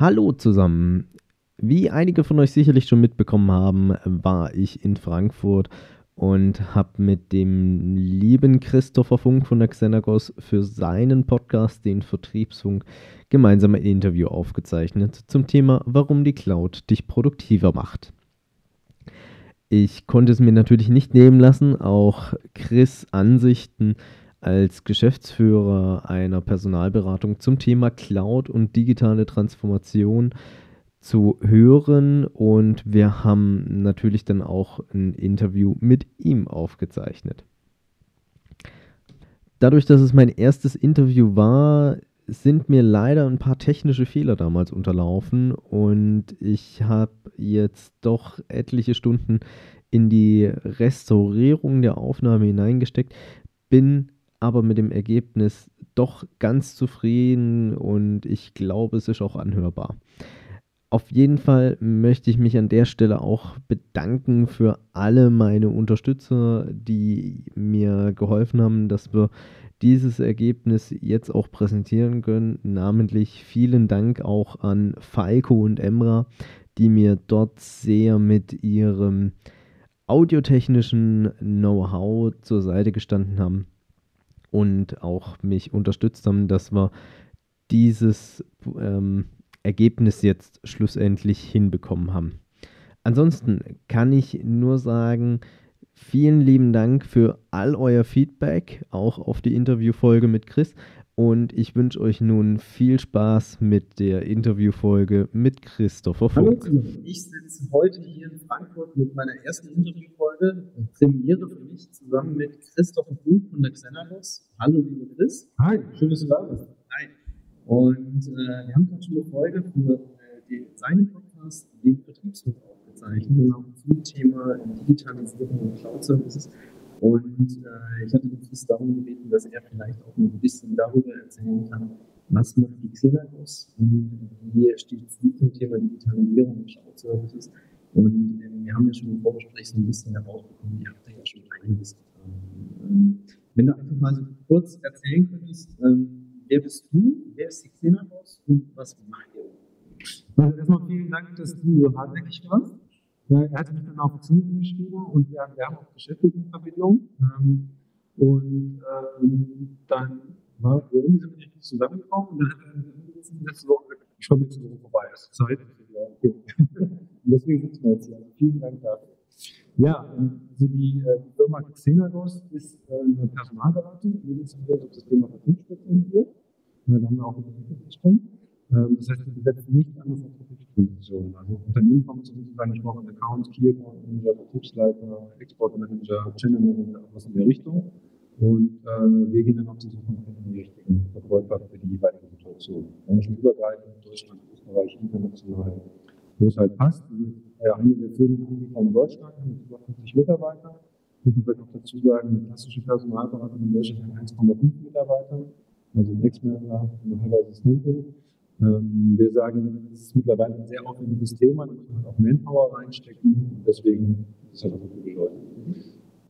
Hallo zusammen. Wie einige von euch sicherlich schon mitbekommen haben, war ich in Frankfurt und habe mit dem lieben Christopher Funk von der Xenagos für seinen Podcast, den Vertriebsfunk, gemeinsam ein Interview aufgezeichnet zum Thema, warum die Cloud dich produktiver macht. Ich konnte es mir natürlich nicht nehmen lassen, auch Chris Ansichten als Geschäftsführer einer Personalberatung zum Thema Cloud und digitale Transformation zu hören. Und wir haben natürlich dann auch ein Interview mit ihm aufgezeichnet. Dadurch, dass es mein erstes Interview war, sind mir leider ein paar technische Fehler damals unterlaufen. Und ich habe jetzt doch etliche Stunden in die Restaurierung der Aufnahme hineingesteckt, bin aber mit dem Ergebnis doch ganz zufrieden und ich glaube, es ist auch anhörbar. Auf jeden Fall möchte ich mich an der Stelle auch bedanken für alle meine Unterstützer, die mir geholfen haben, dass wir dieses Ergebnis jetzt auch präsentieren können. Namentlich vielen Dank auch an Falco und Emra, die mir dort sehr mit ihrem audiotechnischen Know-how zur Seite gestanden haben und auch mich unterstützt haben, dass wir dieses ähm, Ergebnis jetzt schlussendlich hinbekommen haben. Ansonsten kann ich nur sagen, vielen lieben Dank für all euer Feedback, auch auf die Interviewfolge mit Chris. Und ich wünsche euch nun viel Spaß mit der Interviewfolge mit Christopher Funk. Hallo, ich sitze heute hier in Frankfurt mit meiner ersten Interviewfolge, Premiere für mich, zusammen mit Christopher Funk von der Xenagos. Hallo, liebe Chris. Hi, schön, dass du da bist. Hi. Und äh, wir haben gerade schon eine Folge für äh, den, seinen Podcast, den Vertriebshof, aufgezeichnet, genau. zum Thema Digitalisierung und Cloud-Services. Und äh, ich hatte den Chris darum gebeten, dass er vielleicht auch ein bisschen darüber erzählen kann, was macht die Xenagos und wie steht sie zum Thema Digitalisierung und Cloud-Services. Und ähm, wir haben ja schon im Vorgespräch so ein bisschen herausbekommen, ihr habt da ja schon einiges getan. Ähm, wenn du einfach mal so kurz erzählen könntest, ähm, wer bist du, wer ist die Xenagos und was macht ihr? Also erstmal vielen Dank, dass du so hartnäckig warst. Er hat mich dann auf Xing geschrieben und wir, wir haben auch Beschäftigtenverbindung. Ähm, und ähm, dann war irgendwie sind wir nicht zusammengekommen und dann hat er letzte Woche gesagt, ich komme nächste Woche vorbei, es ist Zeit. Ja, okay. und deswegen sitzen wir jetzt hier. Also vielen Dank dafür. Ja, also die, äh, die Firma Xenagos ist äh, eine Personalberatung. Wir sind auf das Thema Vertrieb spezialisiert. Da haben wir auch eine Vertriebsrichtung. Ähm, das heißt, wir besetzen nicht andere Vertriebspositionen. Also Unternehmen kommen zu uns und sagen, ich brauche einen Account, Key Manager, Vertriebsleiter, Exportmanager, Channel Manager, was in der Richtung. Und äh, wir gehen dann auf die Suche nach den richtigen Verkäufer für die jeweilige Situation. Branchenübergreifend, Deutschland, Österreich, international, wo es halt passt. Wir eine der führenden Anbieter in Deutschland mit über 50 Mitarbeitern. Muss man vielleicht noch dazu sagen, eine klassische Personalberatung in Deutschland hat 1,5 Mitarbeiter, also ein Ex-Manager, eine halbe Assistentin. Ähm, wir sagen, es ist mittlerweile ein sehr aufwendiges Thema, da muss man auch Manpower reinstecken. Deswegen ist halt auch viele Leute.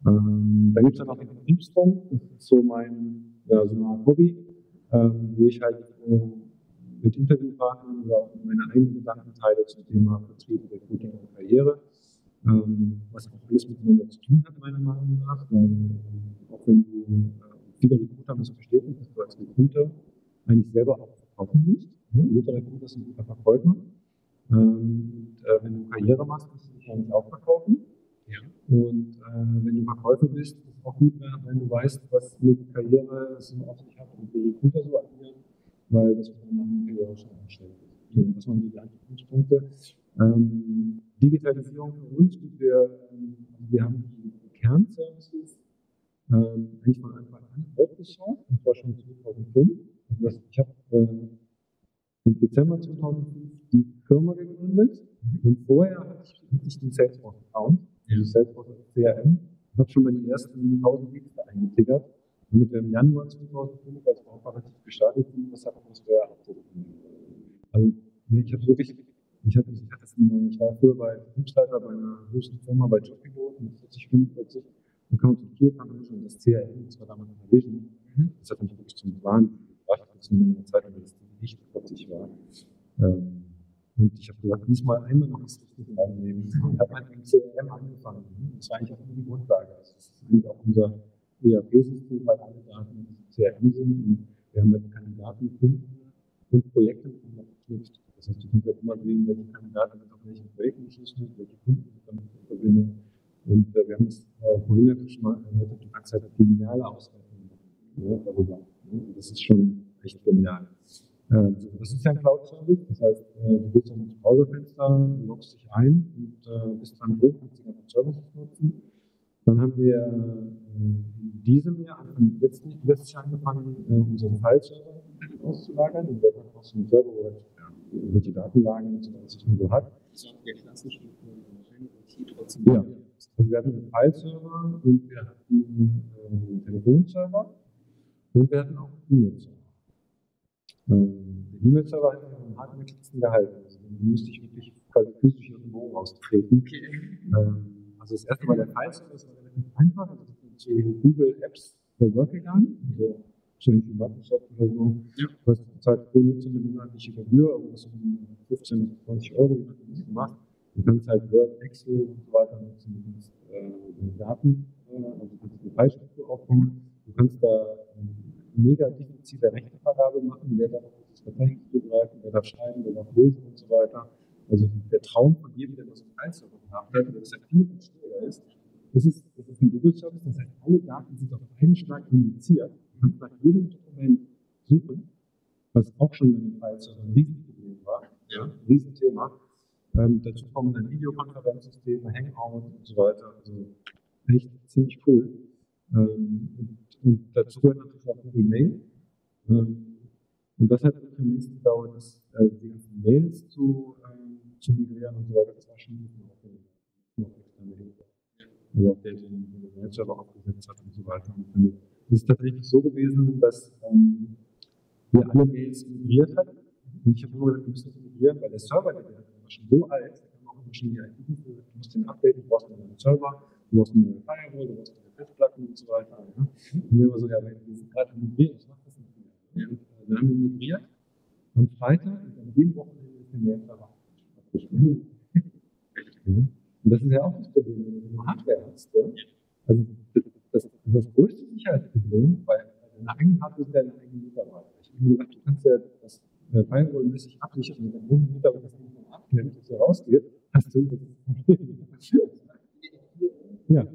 Ähm, dann gibt es dann noch den Vertriebsfonds, das ist so mein ja, so eine Art Hobby, ähm, wo ich halt mit Interviewpartnern oder auch meine eigenen Gedanken teile zum Thema Vertrieb, Recruiting und Karriere. Ähm, was auch alles miteinander zu tun hat, meiner Meinung nach. Weil, auch wenn du, äh, viele Recruiter müssen verstehen, dass du als Recruiter eigentlich selber auch verkaufen musst. Mhm. Recruiter ist ein guter Verkäufer. Ähm, und äh, wenn du Karriere machst, musst du dich eigentlich auch verkaufen. Ja. Und äh, wenn du Verkäufer bist, ist es auch gut, wenn du weißt, was mit Karriere so auf sich hat und wie Recruiter so agieren weil das man nach dem Karriere schon einstellen so, Das waren die Anknüpfungspunkte. Ähm, Digitalisierung für uns, wir, ähm, wir haben die Kernservices ähm, eigentlich von Anfang an aufgeschaut, und zwar schon 2005. Also das, ich habe äh, mit Dezember 2005 die Firma gegründet. Und vorher hatte ich, hatte ich den Salesforce-Account, also Salesforce CRM, und habe schon mal die ersten 1000 Leads da eingetickert. Und mit dem Januar 2005 als operativ gestartet sind, das hat auch das vorher Also ich habe wirklich, ich, hatte, ich, hatte, ich war früher bei Betriebsleiter bei einer großen Firma bei Jobpilot mit 40, 45 Accounts und Key Accounts und das CRM, das war damals eine Vision. Mhm. Das hat mich wirklich zum Wahnsinn gebracht, als in der Zeit, weil das nicht plötzlich war. Ähm, und ich habe gesagt, diesmal einmal noch das Richtige annehmen. Und habe halt mit CRM angefangen. Das war eigentlich auch immer die Grundlage. Also das ist eigentlich auch unser ERP-System, weil alle Daten CRM sind. Und wir haben halt Kandidaten, Kunden und Projekte miteinander verknüpft. Das heißt, du kannst halt immer sehen, welche Kandidaten mit auf welchen Projekten geschlossen sind, welche Kunden sind damit in Verbindung. Und äh, wir haben das äh, vorhin ja schon mal erläutert, du kannst halt geniale Auswertungen ja, darüber. Ja, das ist schon echt genial. Ähm, das ist ja ein Cloud-Service, das heißt, äh, du gehst dann ins Browserfenster, loggst dich ein und äh, bist dann drin, kannst die ganzen Services nutzen. Dann haben wir in diesem Jahr, Anfang letzten, letztes Jahr angefangen, unseren File-Server auszulagern. Und wir haben auch so einen Server, wo halt irgendwelche Datenlagen und so, was man so hat. Das war der klassische trotzdem. Ja. Also wir hatten einen File-Server und wir hatten einen Telefonserver und wir hatten auch einen E-Mail-Server. Ähm, der E-Mail-Server hat einen harten gehalten. Also den musste ich wirklich quasi physisch irgendwo raustreten. Okay. Ähm, also das erste Mal der File-Server, das war relativ einfach. Also ich bin zu Google Apps for Work gegangen. Also so wie Microsoft oder so. Ja. Du hast bezahlt pro Nutzer eine monatliche Gebühr, irgendwas um 15 bis 20 Euro, je nachdem, was du machst. Du kannst halt Word, Excel und so weiter nutzen. Du kannst äh, Daten, äh, also du kannst eine Fallstruktur aufbauen. Du kannst da mega diffizile Rechtevergabe machen. Wer darf auf das Verzeichnis zugreifen, wer darf schreiben, wer darf lesen und so weiter. Also der Traum von jedem, der das gemacht hat, weil das ja viel schwieriger ist, das ist, das ist ein Google-Service, das heißt, alle Daten sind auf einen Schlag indiziert. Du kannst nach jedem Dokument suchen, was auch schon in dem File-Server ein Riesenproblem war. Ja. Ein Riesenthema. Ähm, dazu kommen dann Videokonferenzsysteme, Hangout und so weiter. Also echt ziemlich cool. Ähm, und, dazu gehört natürlich auch Google Mail. Ähm, und das hat natürlich am nächsten gedauert, das, äh, die ganzen Mails zu, ähm, zu migrieren und so weiter. Das war schon ein bisschen. Noch externe Hilfe. Also auch der, den der Mail-Server aufgesetzt hat und so weiter. Es ist tatsächlich so gewesen, dass ähm, wir alle Mails migriert hatten. Und ich habe immer gesagt, wir müssen das migrieren, weil der Server, der war schon so alt, da kann auch immer schon die IT du musst den updaten, du brauchst einen neuen Server, du brauchst eine neue Firewall, du brauchst Festplatten und so weiter. Ja. Und wir immer so, ja, wir sind gerade migriert, ich mache das nicht mehr. Und, äh, dann haben wir migriert. Am Freitag, an dem Wochenende ist der Mail-Server abgeschlossen. Und das ist ja auch das Problem, wenn du eine Hardware hast. Ja? Also das, das größte Sicherheitsproblem, weil deine eigenen Hardware sind deine eigenen Mitarbeiter. Ich habe gedacht, du kannst ja das äh, Firewall-mäßig absichern, wenn dein Mitarbeiter das nicht mehr abklemmt, dass er rausgeht, hast du das Problem. Ja.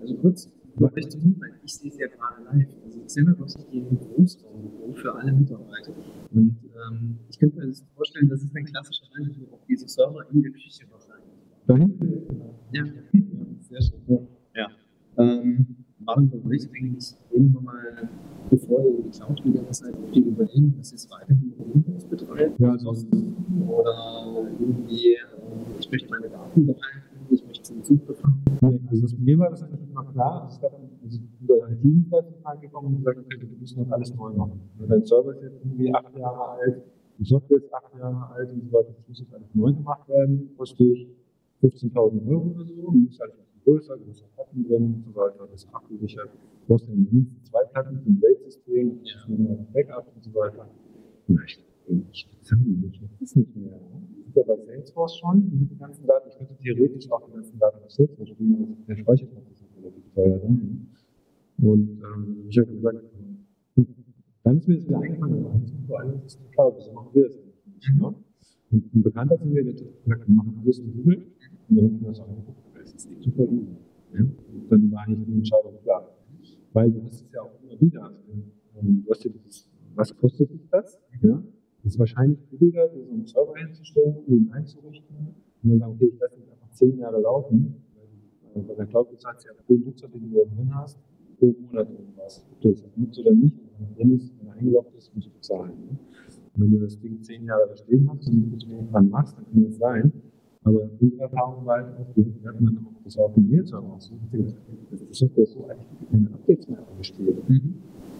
Also kurz, vielleicht zum Hinweis, ich sehe es ja gerade live. Also Xenabox hat hier ein Großraumbüro für alle Mitarbeiter. Und ähm, ich könnte mir das vorstellen, das ist ein klassischer Einrichtung auf diese Server in der Küche wahrscheinlich. Da hinten? Ja, ja sehr schön. Ja. Ähm, war dann bei euch eigentlich irgendwann mal, bevor ihr in die Cloud gegangen seid, auf die überlegen, dass ihr es weiterhin Windows betreibt? Ja, also oder irgendwie, äh, ich möchte meine Daten behalten, Nee, also das, mir war das eigentlich immer klar. Es gab also unser IT-Dienstleister reingekommen und gesagt, okay, wir müssen das alles neu machen. Dein Server ist jetzt irgendwie acht Jahre alt, die Software ist acht Jahre alt und so weiter, das muss jetzt alles neu gemacht werden, kostet 15.000 Euro oder so, und ist halt größer, größer Platten drin und so weiter, das ist abgesichert. Du brauchst ja mindestens zwei Platten für ein RAID-System, ja. Backup und so weiter. Na, ich, ich nicht, das ist nicht mehr. Wir sind ja bei Salesforce schon, die ganzen Daten. Ich könnte theoretisch auch die ganzen Daten auf Salesforce spielen, aber der Speicherplatz ist relativ teuer. Ne? Und ähm, ich habe gesagt, dann ist mir das wieder eingefallen, das ist vor allem das ist Cloud, wieso machen wir das nicht? Ne? Und ein Bekannter von mir, der hat gesagt, wir machen alles in Google. Und dann habe ich mir das angeguckt das ist super easy. Ja? Und dann war eigentlich die Entscheidung klar. Weil du hast es ja auch immer wieder. Ähm, du hast ja dieses, was kostet dich das? Ja? Das ist wahrscheinlich billiger, so einen Server einzustellen, ihn einzurichten und dann sagen, okay, ich lasse ihn einfach zehn Jahre laufen. Weil bei der Cloud bezahlst du ja pro Nutzer, den du da drin hast, pro Monat irgendwas. Ob du das nutzt oder nicht, wenn er drin ist, wenn er eingeloggt ist, musst du bezahlen. Ne? wenn du das Ding zehn Jahre da stehen hast und nicht dran machst, dann kann das sein. Aber unsere Erfahrung war halt auch, wir hatten dann auch das auf dem Mail-Server aussuchen, dass die Software so eigentlich keine Updates mehr eingestellt. Mhm.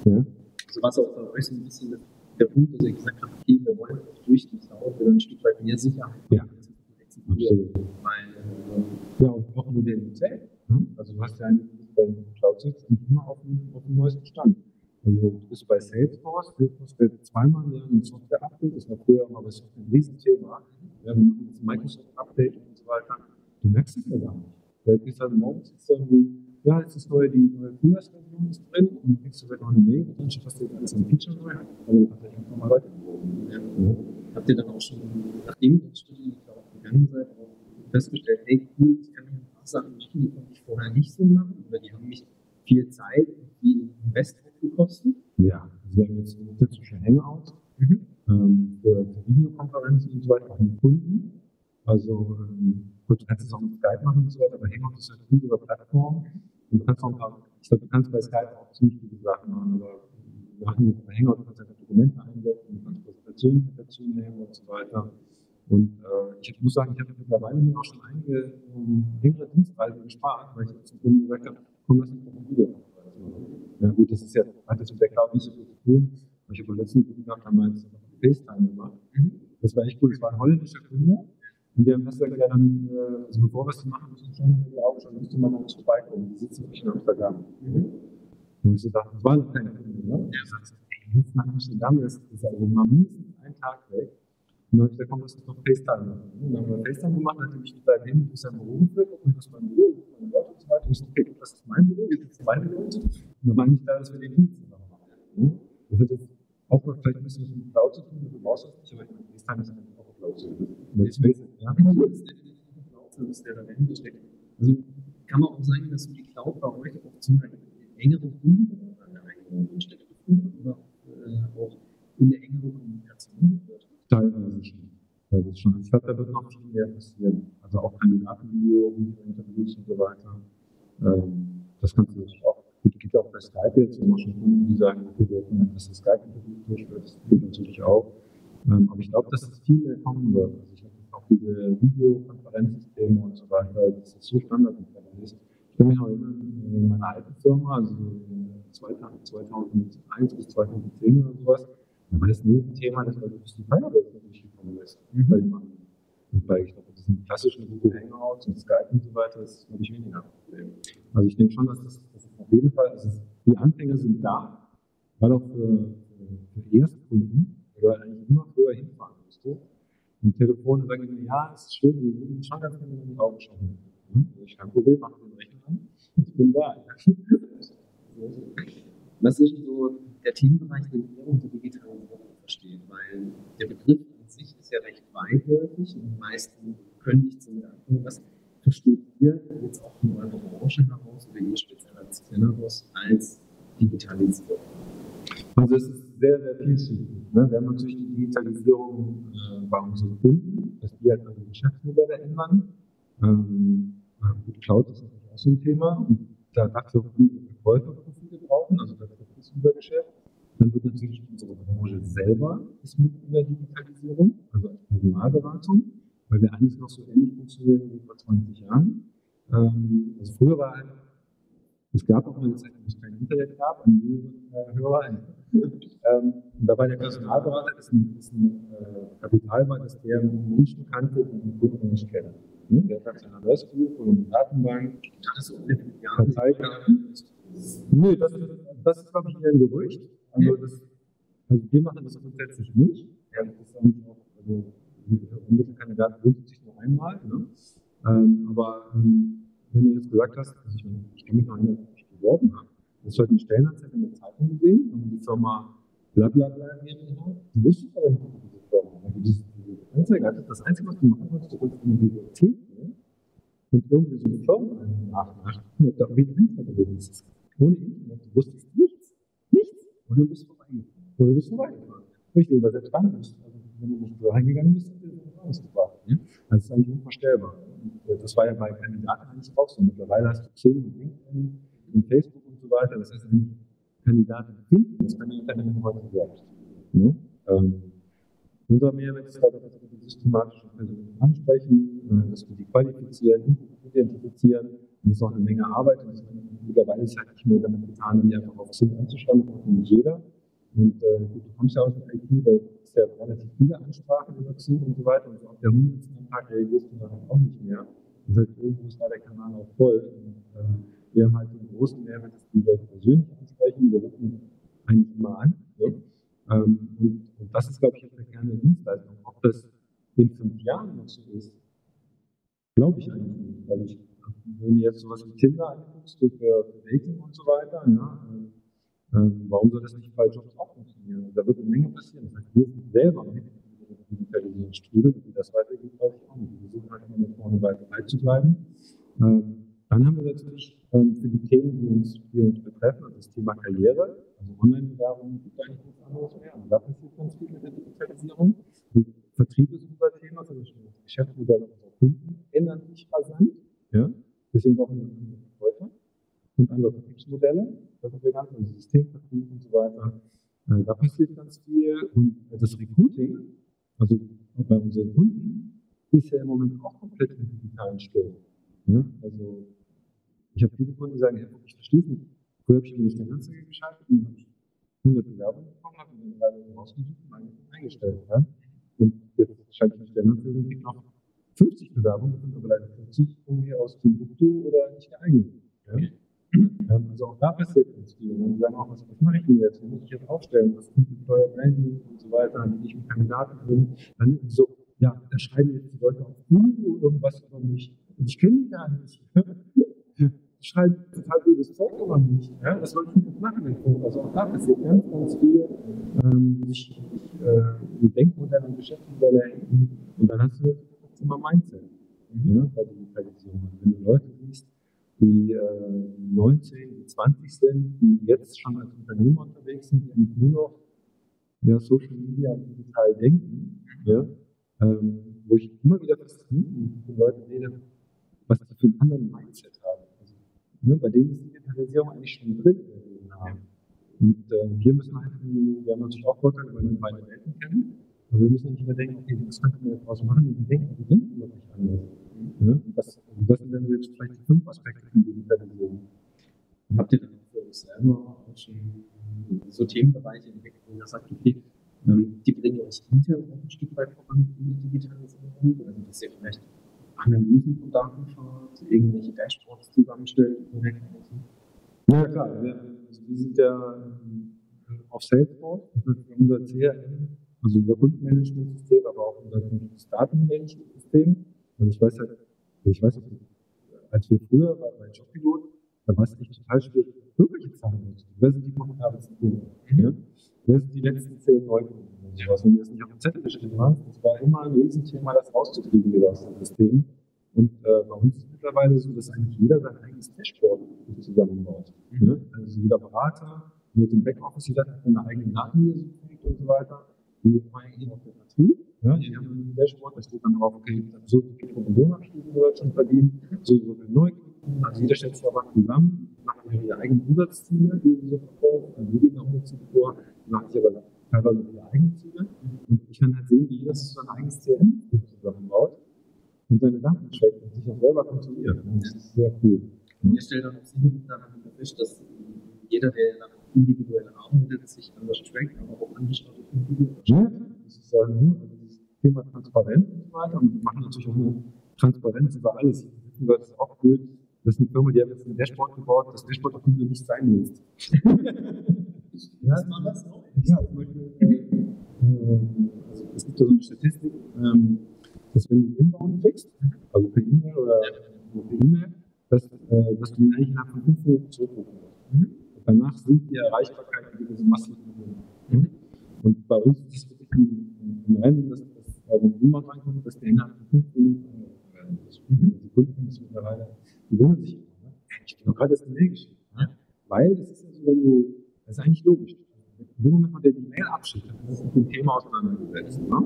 Ja. Also was auch bei euch so ein bisschen der Punkt, dass ihr gesagt habt, okay, wir wollen durch die Cloud wieder ein Stück weit mehr Sicherheit. Ja. Absolut. Weil, äh, ja, und auch Modernität. Ne? Also du hast ja eigentlich bei Cloud sitzt immer auf dem, auf dem neuesten Stand. Also du bist bei Salesforce, Salesforce stellt zweimal im Jahr ein Software-Update, das war früher immer bei Software ein Riesenthema. Wir jetzt ein Microsoft-Update und so weiter. Du merkst es ja gar nicht. Da gehst halt morgens irgendwie, ja, jetzt ist neu, die neue Frühjahrsversion ist drin und dann kriegst du vielleicht noch eine Mail und dann was dir alles an Feature neu hat. Also hat er einfach mal weitergewogen. Ja. Ja. Habt ihr dann auch schon, nachdem ihr in die Cloud gegangen seid, auch festgestellt, hey cool, ich kann mir ein paar Sachen machen, die konnte ich vorher nicht so machen oder die haben mich viel Zeit und viel Invest gekostet? Ja, also wir haben jetzt zusätzliche Hangout mhm. ähm, für, für, Videokonferenzen und so weiter, auch mit Kunden. Also, ähm, gut, du kannst es auch mit Skype machen und so weiter, aber Hangout ist halt unsere Plattform. Du kannst auch ein paar, ich glaube, du kannst bei Skype auch ziemlich viele Sachen machen, aber wir machen bei Hangout, du kannst einfach Dokumente einsetzen, du kannst Präsentationen dazu nehmen und so weiter. Und äh, ich muss sagen, ich habe mittlerweile mir auch schon einige ähm, längere Dienstreisen gespart, weil ich zum Kunden gesagt habe, komm, lass uns doch ein Video ja gut, das ist ja, hat jetzt mit der Cloud nicht so viel zu tun. Ich habe beim letzten Kunden gehabt, haben wir jetzt FaceTime gemacht. Das war echt cool. Das war ein holländischer Kunde. Und wir haben gesagt, ja, dann, äh, also bevor wir es machen müssen, schon mit Augen schon, müsste man uns vorbeikommen. Die sitzen nicht in Amsterdam. Mhm. Wo ich so dachte, das war noch keine Kunde, ne? Der sagt, ey, jetzt nach Amsterdam ist, ist also mal mindestens ein Tag weg. Und dann habe ich gesagt, komm, lass uns doch FaceTime machen. Und dann haben wir FaceTime gemacht, dann hat er mich mit seinem Handy durch sein Büro geführt, ob mir das mein Büro, meine Leute und so weiter. Und ich so, okay, das ist mein Büro, jetzt sitzen meine Leute. Und dann war nicht klar, dass wir den Dienst zusammen machen. Das hat jetzt auch noch vielleicht ein bisschen mit Cloud zu tun, du brauchst das nicht, aber ich meine, FaceTime ist einfach auch Cloud Service. Ja. Cloud Service, der dahinter steckt. Also kann man auch sagen, dass die Cloud bei euch auch zu einer engeren oder einer engeren hat oder äh, auch in eine engere Kommunikation hat? Teilweise schon. Teilweise schon. Ich glaube, da wird noch viel mehr passieren. Also auch Kandidatenvideo, Video-Interviews und so weiter. Ähm, das kannst du natürlich auch. Gut, geht auch bei Skype jetzt. Haben schon Kunden, die sagen, okay, wir hätten dass das Skype-Interview durchführt. Das geht natürlich auch. Ähm, aber ich glaube, dass es viel mehr kommen wird. Also ich habe diese Videokonferenzsysteme und so weiter, dass das so Standard ist. Ich kann mich noch erinnern, in meiner alten Firma, also 2001 bis 2010 oder sowas, da war das ein Thema, dass man durch die Firewall durchgekommen ist. Mhm. Bei den und bei, ich glaube, diesen klassischen Google Hangouts und Skype und so weiter ist, glaube ich, weniger ein Problem. Also ich denke schon, dass das, das ist auf jeden Fall, also die Anfänge sind da, weil auch für, für Erstkunden, du eigentlich immer früher hinfahren musstest. Und Telefone sagen immer, ja, es ist schön, wir würden schon ganz gerne in die Augen schauen. Hm? Ich kein Problem, mach den Rechner an, ich bin da. Was ist so der Themenbereich, den ihr unter Digitalisierung versteht? Weil der Begriff an sich ist ja recht weitläufig und die meisten können nichts damit anfangen. Was versteht ihr jetzt auch von eurer Branche heraus oder ihr speziell als Xenaros als Digitalisierung? Also es ist sehr, sehr vielschichtig. Ne? Wir haben natürlich die Digitalisierung äh, bei unseren Kunden, dass die halt ihre Geschäftsmodelle ändern. Ähm, gut, Cloud ist natürlich auch so ein Thema und da dafür Verkäuferprofile brauchen, also dafür ist unser Geschäft. Dann wird natürlich unsere Branche selber ist mit in der Digitalisierung, also als Personalberatung, weil wir eigentlich noch so ähnlich funktionieren wie vor 20 Jahren. Ähm, also früher war halt, es gab auch mal eine Zeit, wo es kein Internet gab, an die äh, Hörer. ähm, und da war der Personalberater, das ist ein, ist ein äh, der Menschen kannte, die den Kunden nicht kennen. Ne? Der hat sein Adressbuch und eine Datenbank. Das ist Jahre. Nö, das, das ist, glaube ich, eher ein Gerücht. Also, das, also wir machen das grundsätzlich nicht. Ja, das ist eigentlich auch, also ein Mittelkandidat wünscht sich nur einmal. Ne? Ähm, aber ähm, wenn du jetzt gesagt hast, also ich, ich kann mich noch erinnern, dass ich beworben habe, das ist heute eine Stellenanzeige in der Zeitung gesehen, und die Firma Blablabla GmbH, du wusstest aber nicht, diese Firma, weil du diese, Anzeige hattest, das Einzige, was du machen wolltest, du wolltest in die Bibliothek gehen und irgendwie so eine Firma nachmachen, ob da irgendwie ein Internet ist. Ohne Internet, du wusstest nichts. Nichts. Und du bist vorbeigefahren. Oder du bist vorbeigefahren. Richtig, weil selbst dann bist also wenn du nicht reingegangen bist, hast du das rausgebracht. Ne? Also das ist eigentlich unvorstellbar. Das war ja bei Kandidaten eigentlich auch so. Mittlerweile hast du Xing und LinkedIn und Facebook und so weiter. Das heißt, wenn Kandidaten finden, das kann die Unternehmen heute selbst. Ne? Ähm, Unser Mehrwert ist aber, dass wir die systematischen Personen ansprechen, äh, dass wir die qualifizieren, identifizieren. Das ist auch eine Menge Arbeit. Und mittlerweile ist es halt nicht mehr damit getan, die einfach auf Sinn anzuschreiben, das macht nicht jeder. Und äh, gut, du kommst ja aus dem IT, da ist ja relativ viele Ansprachen über Xing und so weiter. Und so auf der 100. Tag reagierst du dann halt auch nicht mehr. Das heißt, irgendwo ist da der Kanal auch voll. Und, äh, wir haben halt den großen Mehrwert, dass die Leute persönlich ansprechen. Wir rufen eigentlich immer an. Ne? Ähm, und, und, das ist, glaube ich, auch der der Dienstleistung. Ob das in fünf Jahren noch so ist, glaube ich eigentlich nicht. Weil ich, wenn du jetzt sowas wie Tinder anguckst, für, Dating und so weiter, ja, ähm, warum soll das nicht bei Jobs wird eine Menge passieren. Das heißt, wir sind selber mit Digitalisierungsstrudel, wie das weitergeht, weiß ich auch nicht. Wir versuchen halt immer vorne bereit zu bleiben. Ähm, dann haben wir natürlich ähm, für die Themen, die uns, die uns betreffen, also das Thema Karriere, also Online-Bewerbung gibt eigentlich nichts anderes mehr. Also da passiert ganz viel mit der Digitalisierung. Und Vertrieb ist unser Thema, also das Geschäftsmodell unserer Kunden ändern sich rasant. Ja? Deswegen brauchen wir andere Verkäufer und andere Vertriebsmodelle. Das haben wir ganz, also Systemvertrieb und so weiter. Äh, da passiert ganz viel. Und das Recruiting, also bei unseren Kunden, ist ja im Moment auch komplett im digitalen Sturm. Ja? Also ich habe viele Kunden, die sagen, ich verstehe es nicht. Früher habe ich mir nicht eine Anzeige geschaltet und habe 100 Bewerbungen bekommen, habe mir drei rausgesucht und eingestellt. Ja? Und jetzt schalte ich mich der Anzeige und kriege noch 50 Bewerbungen, aber leider 50 irgendwie aus Timbuktu oder nicht geeignet. Ja? Also auch da passiert ganz viel. Und dann sagen auch, was, was mache ich denn jetzt? Wie muss ich jetzt aufstellen? Was kommt mit Employer Branding und so weiter? Wie ich mit Kandidaten drin? Dann so, ja, da schreiben jetzt die Leute auf Google irgendwas über mich. Und ich kenne die gar nicht schreiben total blödes Zeug über mich. Ja? Was soll ich denn jetzt machen? Also auch da passiert ganz, ganz viel. Ähm, sich äh, Denkmodelle und Geschäftsmodelle hängen. Und dann hast du das immer Mindset mhm. ja, bei Digitalisierung. Wenn du Leute die äh, 19, die 20 sind, die jetzt schon als Unternehmer unterwegs sind, die eigentlich nur noch ja, Social Media und digital denken, ja, ähm, wo ich immer wieder fasziniert mit den Leuten rede, was die für einen anderen Mindset haben. Ne, bei denen ist Digitalisierung eigentlich schon drin. Und äh, wir müssen halt, wir haben natürlich auch Vorteile, weil wir beide Welten kennen, aber wir müssen nicht immer denken, okay, was könnten wir daraus machen? Und die denken, die denken wirklich anders. Ja? Das, also das sind dann jetzt vielleicht die fünf Aspekte von Digitalisierung. Habt ihr dann für euch selber auch schon so Themenbereiche entdeckt, wo ihr sagt, okay, ähm, die bringen euch intern auch ein Stück weit voran in die Digitalisierung? Also, dass ihr vielleicht Analysen von Daten fahrt, irgendwelche Dashboards zusammenstellt? Ja, klar. Wir, also wir sind ja ähm, auf Salesforce, unser CRM, also unser Kundenmanagementsystem, aber auch unser Datenmanagementsystem. Und ich weiß halt, ich weiß, als wir früher bei, bei Jobpilot, da war es echt total schwierig, wirkliche Zahlen zu Wer sind die Profitabelsten? Ja? Wer sind die letzten zehn Neukunden? sowas, wenn du das nicht auf dem Zettel geschrieben hast. Das war immer ein Riesenthema, das rauszukriegen wieder aus dem System. Und äh, bei uns ist es mittlerweile so, dass eigentlich jeder sein eigenes Dashboard zusammenbaut. Mhm. Also jeder Berater mit dem Backoffice, jeder hat seine eigenen Datenlinie und so weiter. Die gehen auf den Vertrieb. Ja, die haben ein Dashboard, da steht dann drauf, okay, so viel ich diesen Monat schon verdient, so so viel Neukunden. Also jeder stellt sich aber zusammen, macht ihre eigenen Umsatzziele, die sie so verfolgen. Also wir geben auch Umsatzziele vor, machen sich aber teilweise ihre eigenen Ziele. Und ich kann halt sehen, wie jeder sein eigenes CRM zusammenbaut und seine Daten checkt und sich auch selber kontrolliert. Das ist sehr cool. Und ihr stellt auch sicherlich daran fest, dass jeder, der dann individuell arbeitet, sich anders trackt, aber auch angeschaut wird. Ja, das ist ja nur also Thema Transparenz und so weiter. Und wir machen natürlich auch eine Transparenz über alles. Das ist auch cool. Das ist eine Firma, die hat jetzt ein Dashboard gebaut, das Dashboard, auf dem du nicht sein willst. ja, das war was auch. Ja, zum Beispiel, äh, also es gibt ja so eine Statistik, ähm, dass wenn du Inbound kriegst, also per E-Mail oder per E-Mail, dass, äh, dass du den eigentlich innerhalb von fünf Minuten zurückrufen musst. Mhm. Danach sind die Erreichbarkeit wieder so massiv mhm. Und bei uns ist es wirklich ein, ein Rennen, dass, Inbound reinkommt, dass der innerhalb von fünf Minuten angerufen werden muss. Mhm. Die Kunden das mittlerweile, die wundern sich immer. Ne? Ich habe gerade das Mail geschrieben. Ne? Weil das ist ja so, wenn du, das ist eigentlich logisch in dem Moment, wo der die Mail abschickt, ist es mit dem Thema auseinandergesetzt. Ne?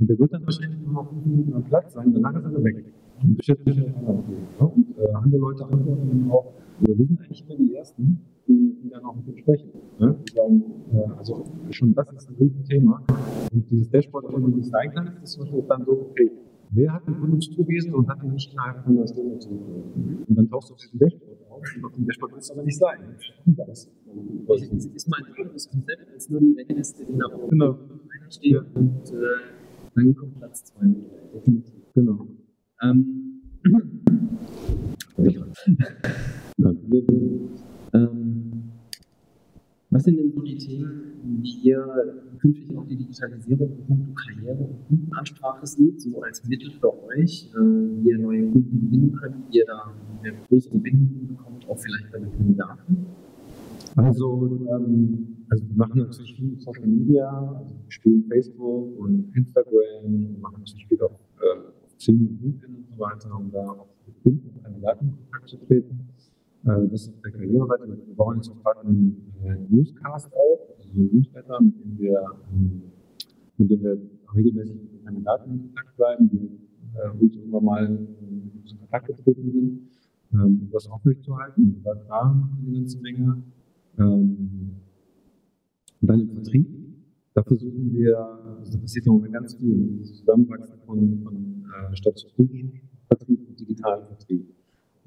Und der wird dann wahrscheinlich nur noch fünf Minuten am Platz sein, danach ist er weg. Und beschäftigt sich mit anderen Themen. Ne? Und äh, andere Leute antworten dann auch, wir sind eigentlich immer die Ersten, die, die dann auch mit ihm sprechen. Ne? Äh, also schon das ist ein gutes Thema. Und dieses Dashboard, wenn man nicht sein kann, ist dann so, okay, wer hat den Kunden zugewiesen und hat ihn nicht innerhalb von einer Stunde zugewiesen? Und dann tauchst du auf diesem Dashboard auf und auf dem Dashboard wird es aber nicht sein. Das ist, ist mal ein anderes Konzept als nur die Rennliste, die nach oben Genau. steht und äh, dann kommt Platz 2 mit rein, definitiv. Genau. Ähm, ähm, was sind denn so die Themen, wie ihr künftig auch die Digitalisierung puncto Karriere und Kundenansprache seht, so als Mittel für euch, äh, wie ihr neue Kunden gewinnen könnt, wie ihr da eine größere Bindung bekommt, auch vielleicht bei den Kandidaten? Also, ähm, also wir machen natürlich viel Social Media, also wir spielen Facebook und Instagram, wir machen natürlich viel auf, äh, Xing und LinkedIn und so weiter, um da auch mit Kunden und Kandidaten in Kontakt zu treten. Äh, das ist der Karriereseite. Wir bauen jetzt auch gerade einen äh, Newscast auf, also einen Newsletter, mit dem wir, ähm, mit dem wir regelmäßig mit den Kandidaten in Kontakt bleiben, die äh, uns irgendwann mal in Kontakt getreten sind, ähm, um das aufrechtzuerhalten. Da machen wir eine ganze Menge. Ähm, und dann im Vertrieb, da versuchen wir, also da passiert im Moment ganz viel, das Zusammenwachsen von, von äh, statistischen Vertrieb und digitalen Vertrieb.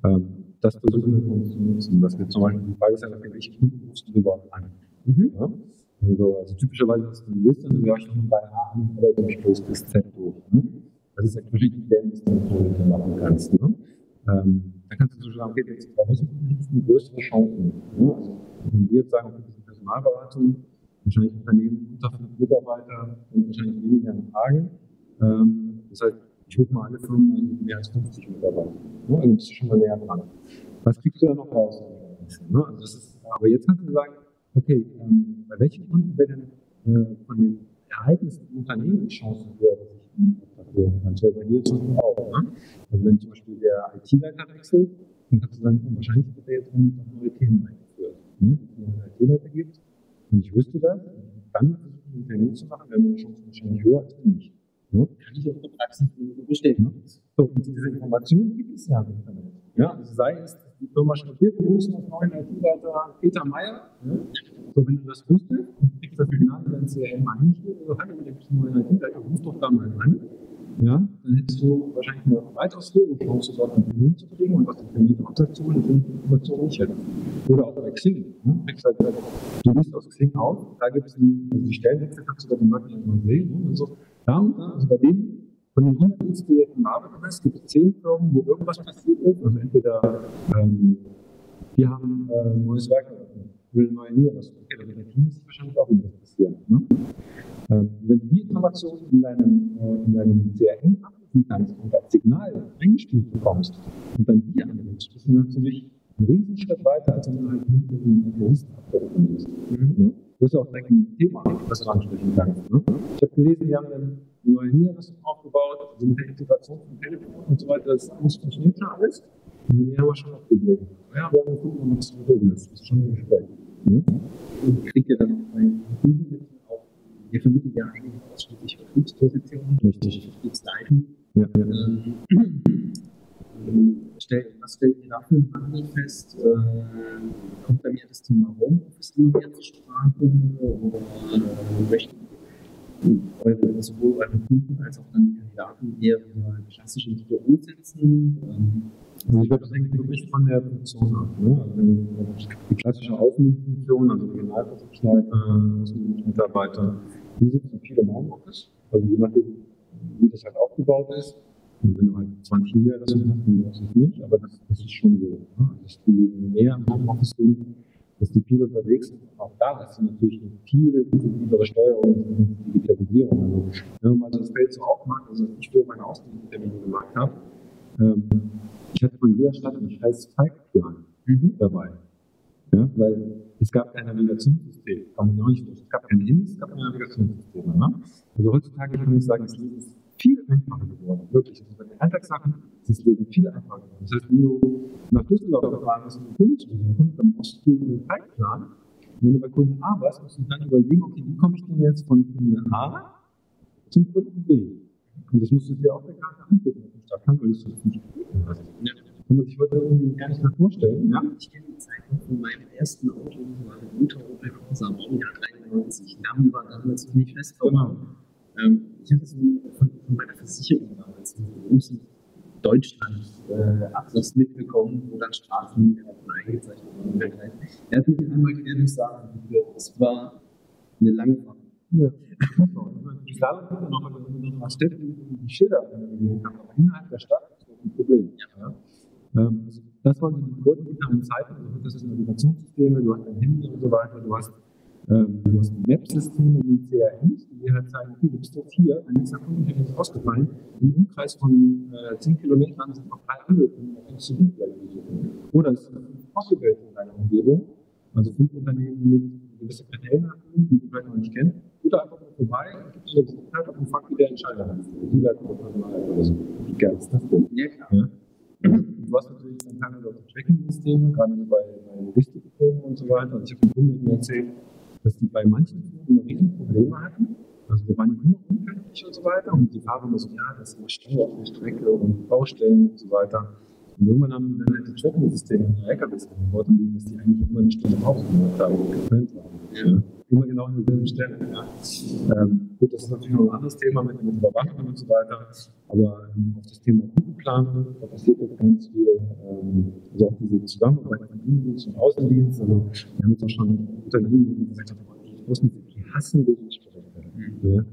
Ähm, das versuchen wir uns zu nutzen, dass wir zum Beispiel die Frage stellen, welche Kunden rufst du überhaupt an? Mhm. Ja? Also, also typischerweise hast du eine Liste du hörst schon bei A an oder durch plus bis Z durch. Ne? Das ist eigentlich die Liste, die du machen kannst. Ne? Ähm, da kannst du so sagen, okay, jetzt bei welchen du eine größere Chancen? Ne? Also, wenn wir jetzt sagen, okay, das ist Personalberatung, wahrscheinlich Unternehmen unter fünf Mitarbeiter und wahrscheinlich weniger in Frage. Ähm, das heißt, ich rufe mal alle Firmen an mehr als 50 Mitarbeitern. Ne? Also bist du schon mal näher dran. Was kriegst du da noch raus? Ne? Also das ist, aber jetzt kannst du sagen, okay, ähm, bei welchen Kunden wäre denn äh, von den Ereignissen im Unternehmen die Chance höher, dass ich? Das wäre bei dir zum Beispiel auch. Ne? Also wenn zum Beispiel der IT-Leiter wechselt, dann kannst du sagen, oh, wahrscheinlich wird er jetzt auch neue Themen eingeführt. Ne? Wenn es einen IT-Leiter gibt und ich wüsste das, dann versuche ich einen Termin zu machen, wäre meine Chance wahrscheinlich höher als wenn nicht. Ne? Kann ich auch in der Praxis bestätigen. So, und diese Informationen gibt es ja im Internet. Ja, also sei es, die Firma wir begrüßen als neuen IT-Leiter Peter Meyer. Ja. So, wenn du das wüsstest, kriegst das Signal in dein CRM eingespielt, also hallo, da gibt es einen neuen IT-Leiter, ruf doch da mal an. Ja, dann hättest du wahrscheinlich eine weitaus höhere Chance, dort einen Termin zu kriegen und aus dem Termin rauszuholen, wenn du die Information nicht hättest. Oder auch bei Xing. Ne? Du liest aus Xing auf, da gibt es also die Stellenwechsel, kannst du da den Markt mal sehen. Ne? Und so, da und also bei denen von den 100 Leads, die jetzt im Arbeit hast, gibt es 10 Firmen, wo irgendwas passiert ist. Also entweder ähm, wir haben äh, ein neues Werk eröffnet, will neue Niederlassung. Okay, dann wird der Team sich wahrscheinlich auch irgendwas passieren. Ne? Ähm, wenn du die Informationen in deinem, äh, in deinem CRM abrufen kannst und als Signal eingespielt bekommst und dann die anwendest, bist du natürlich einen Riesenschritt weiter, als wenn du halt mit einem Listen abgerufen bist. Ne? Das ist ja auch direkt ein Thema, das du ansprechen kannst. Ne? Ich habe gelesen, wir haben eine neue Niederlassung aufgebaut, also mit der Integration von Telefon und so weiter, das alles funktioniert ja alles. Und wir haben schon noch Probleme. Ja, wir haben gucken, ob das so gelöst Das ist schon ein Gespräch. Ne? Und kriegt ihr dann auch bei Kunden ihr vermittelt ja eigentlich ausschließlich Vertriebspositionen, Richtig. Vertriebsleitung. Ja, ja. Ähm, was stellt ihr da für einen Wandel fest? Ähm, kommt bei mir das Thema Homeoffice immer mehr zur Sprache? Oder äh, möchten eure, sowohl eure Kunden als auch dann die Kandidaten eher wieder klassisch ins Büro sitzen? Ähm, Also ich glaube, das hängt wirklich von der Funktion ab. Ne? Also die klassische Außendienstfunktion, also Regionalvertriebsleiter, Außendienstmitarbeiter, die sitzen viel im Homeoffice. Also je nachdem, wie das halt aufgebaut ist. Und wenn du halt 20 Niederlassungen hast, dann brauchst du es nicht, aber das, das ist schon so. Ne? Also dass die mehr im Homeoffice sind, dass die viel unterwegs sind. Auch da hast du natürlich eine viel intensivere Steuerung und Digitalisierung. Also, wenn man mal so das Feld so aufmacht, also ich früher meine Außendiensttermine gemacht habe, ähm, ich hatte von jeder Stadt einen scheiß Zeitplan dabei. Ja, weil es gab kein Navigationssystem. Es gab kein Hinweis, es gab kein Navigationssystem. Ne? Also heutzutage kann ich sagen, das Leben ist viel einfacher geworden. Wirklich. Also bei den Alltagssachen ist das Leben viel einfacher geworden. Das heißt, wenn du nach Düsseldorf gefahren bist, um einen Kunden zu besuchen, dann brauchst du einen Zeitplan. Und wenn du bei Kunden A warst, musst du dann überlegen, okay, wie komme ich denn jetzt von Kunde A zum Kunden B? Und das musst du dir auf der Karte angucken, auf dem Stadtplan, weil du es sonst nicht gefunden hast. Ja. Kann man sich heute irgendwie gar nicht mehr vorstellen. Ja? Ich kenne die Zeit noch von meinem ersten Auto, das war ein guter Opel Corsa Baujahr 93. Namen war damals noch nicht festgenommen. Ähm, ich hatte so von, von meiner Versicherung damals einen großen Deutschland-Atlas äh, mitbekommen, wo dann Straßenkarten eingezeichnet wurden. Er hat mich einmal quer durch Saarland geführt. Das war eine lange Fahrt. Die Saarland hatte noch, mal Städte, die Schilder angelegt haben, aber innerhalb der Stadt ist das ein Problem. Ja. Ähm, das waren die vordigitalen Zeiten, also das ist Navigationssysteme, du hast ein Handy und so weiter, du hast ähm, du hast Map-Systeme wie CRMs, die dir halt sagen, okay, du bist jetzt hier, ein nächster Kundentermin ist ausgefallen, im Umkreis von äh, 10 Kilometern sind noch drei andere Kunden, da kannst du gut. Oder es sind Possible in deiner Umgebung, also fünf Unternehmen mit gewisse Kriterien die du vielleicht noch nicht kennst, vorbei und dir das halt auf dem Fakt, wie der Entscheider heißt. Die Leute oder so. Wie geil ist das denn? Ja, klar. Ja? Du hast natürlich dann teilweise Tracking-Systeme, gerade bei, bei Logistikfirmen und so weiter. Und ich habe den Kunden erzählt, dass die bei manchen Firmen riesen Probleme hatten. Also wir waren immer unpünktlich und so weiter. Und die Fahrer immer so, ja, das ist immer Stau auf der Strecke und Baustellen und so weiter. Und irgendwann haben dann halt die Tracking-Systeme in die LKWs eingebaut, und dass die eigentlich immer eine Stunde Pause gemacht haben und gefilmt haben. Ja. Immer genau an derselben Stelle. Ähm, gut, das ist natürlich noch ein anderes Thema mit, mit Überwachung und so weiter. Aber ähm, auf das Thema Routenplanung, da passiert jetzt ganz viel. Ähm, also auch diese Zusammenarbeit von Innendienst und Außendienst. Also wir haben jetzt auch schon Unternehmen, die gesagt haben, die hassen Berichterstatter. Mhm. Ja.